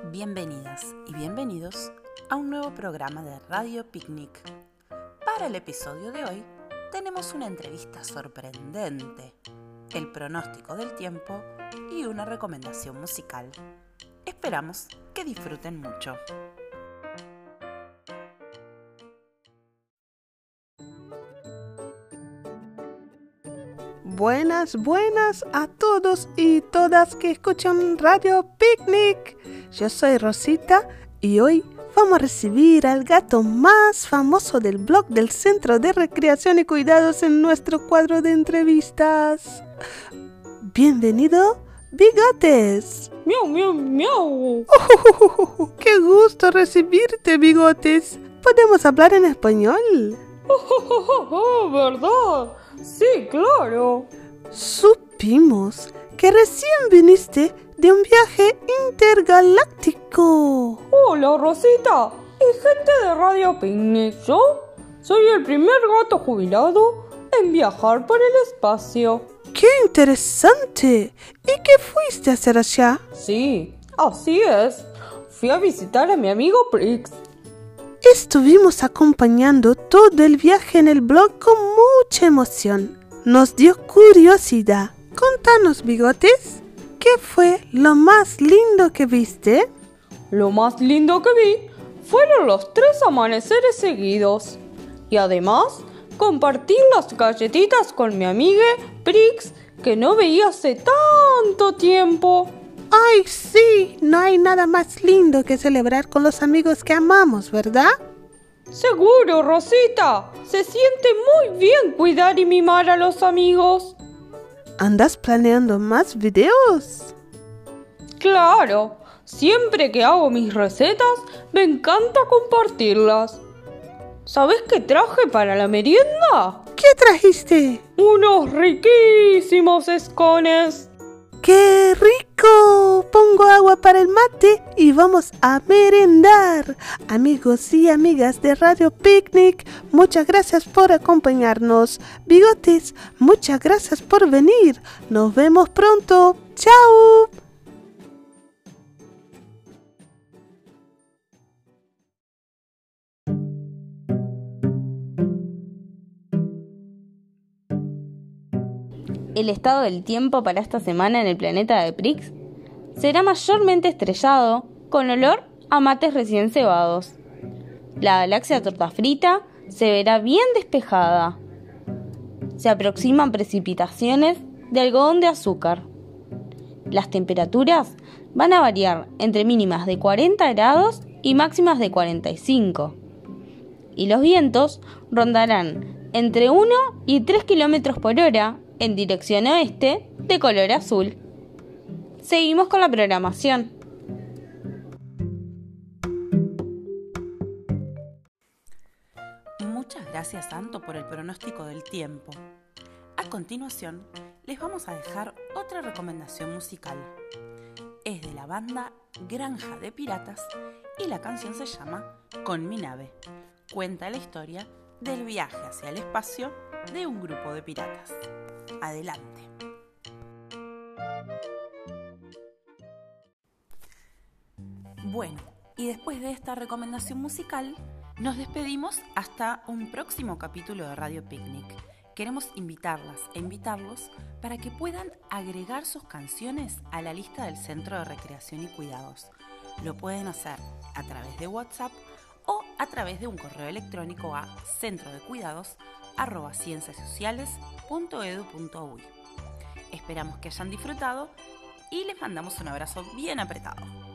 Bienvenidas y bienvenidos a un nuevo programa de Radio Picnic. Para el episodio de hoy tenemos una entrevista sorprendente, el pronóstico del tiempo y una recomendación musical. Esperamos que disfruten mucho. Buenas, buenas a todos y todas que escuchan Radio Picnic. Yo soy Rosita y hoy vamos a recibir al gato más famoso del blog del Centro de Recreación y Cuidados en nuestro cuadro de entrevistas. Bienvenido, Bigotes. Miau, miau, miau. Oh, ¡Qué gusto recibirte, Bigotes! ¿Podemos hablar en español? Oh, ¿Verdad? Sí, claro. Supimos que recién viniste de un viaje intergaláctico. Hola, Rosita. Y gente de Radio Picnic. Yo soy el primer gato jubilado en viajar por el espacio. ¡Qué interesante! ¿Y qué fuiste a hacer allá? Sí, así es. Fui a visitar a mi amigo Prix. Estuvimos acompañando todo el viaje en el blog con mucha emoción. Nos dio curiosidad. Contanos, bigotes, ¿qué fue lo más lindo que viste? Lo más lindo que vi fueron los tres amaneceres seguidos. Y además, compartir las galletitas con mi amiga Prix, que no veía hace tanto tiempo. ¡Ay, sí! No hay nada más lindo que celebrar con los amigos que amamos, ¿verdad? Seguro, Rosita. Se siente muy bien cuidar y mimar a los amigos. ¿Andas planeando más videos? Claro. Siempre que hago mis recetas, me encanta compartirlas. ¿Sabes qué traje para la merienda? ¿Qué trajiste? Unos riquísimos escones. ¡Qué rico! Pongo agua para el mate y vamos a merendar. Amigos y amigas de Radio Picnic, muchas gracias por acompañarnos. Bigotes, muchas gracias por venir. Nos vemos pronto. ¡Chao! el estado del tiempo para esta semana en el planeta de Prix será mayormente estrellado, con olor a mates recién cebados. La galaxia torta frita se verá bien despejada. Se aproximan precipitaciones de algodón de azúcar. Las temperaturas van a variar entre mínimas de 40 grados y máximas de 45. Y los vientos rondarán entre 1 y 3 kilómetros por hora en dirección oeste de color azul. Seguimos con la programación. Muchas gracias Santo por el pronóstico del tiempo. A continuación, les vamos a dejar otra recomendación musical. Es de la banda Granja de Piratas y la canción se llama Con mi nave. Cuenta la historia del viaje hacia el espacio de un grupo de piratas. Adelante. Bueno, y después de esta recomendación musical, nos despedimos hasta un próximo capítulo de Radio Picnic. Queremos invitarlas e invitarlos para que puedan agregar sus canciones a la lista del Centro de Recreación y Cuidados. Lo pueden hacer a través de WhatsApp o a través de un correo electrónico a centrodecuidados.cienciasociales.edu.uy. Esperamos que hayan disfrutado y les mandamos un abrazo bien apretado.